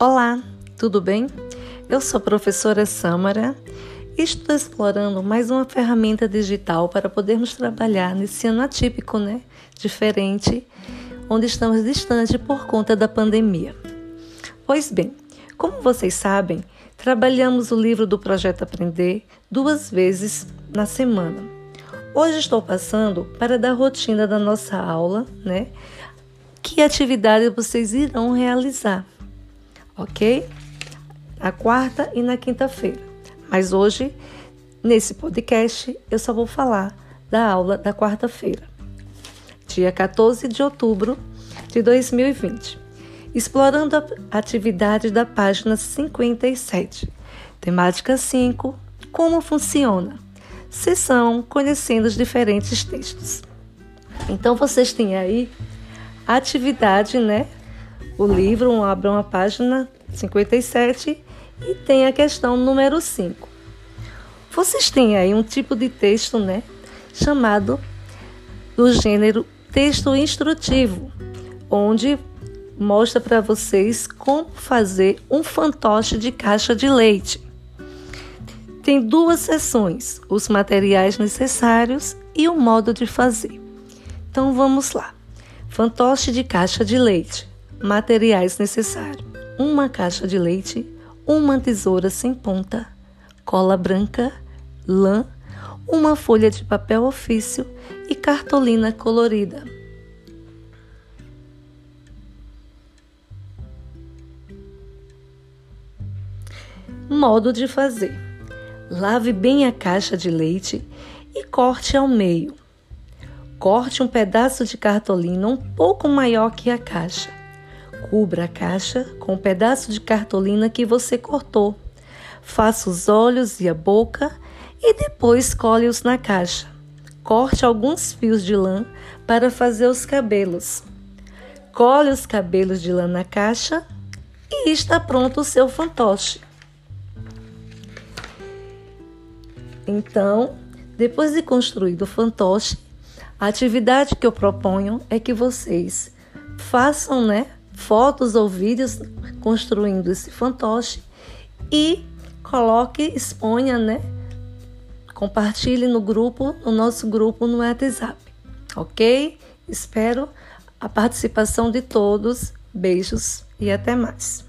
Olá, tudo bem? Eu sou a professora Samara e estou explorando mais uma ferramenta digital para podermos trabalhar nesse ano atípico, né? Diferente, onde estamos distantes por conta da pandemia. Pois bem, como vocês sabem, trabalhamos o livro do Projeto Aprender duas vezes na semana. Hoje estou passando para dar rotina da nossa aula, né? Que atividade vocês irão realizar ok? Na quarta e na quinta-feira. Mas hoje, nesse podcast, eu só vou falar da aula da quarta-feira, dia 14 de outubro de 2020, explorando a atividade da página 57, temática 5, como funciona, sessão conhecendo os diferentes textos. Então vocês têm aí a atividade, né, o livro, abram a página 57 e tem a questão número 5. Vocês têm aí um tipo de texto, né, chamado do gênero texto instrutivo, onde mostra para vocês como fazer um fantoche de caixa de leite. Tem duas seções: os materiais necessários e o modo de fazer. Então vamos lá. Fantoche de caixa de leite. Materiais necessários: uma caixa de leite, uma tesoura sem ponta, cola branca, lã, uma folha de papel ofício e cartolina colorida. Modo de fazer: lave bem a caixa de leite e corte ao meio. Corte um pedaço de cartolina um pouco maior que a caixa. Cubra a caixa com um pedaço de cartolina que você cortou. Faça os olhos e a boca e depois colhe-os na caixa. Corte alguns fios de lã para fazer os cabelos. Colhe os cabelos de lã na caixa e está pronto o seu fantoche. Então, depois de construído o fantoche, a atividade que eu proponho é que vocês façam, né, fotos ou vídeos construindo esse fantoche e coloque, exponha, né? Compartilhe no grupo, no nosso grupo no WhatsApp, ok? Espero a participação de todos. Beijos e até mais.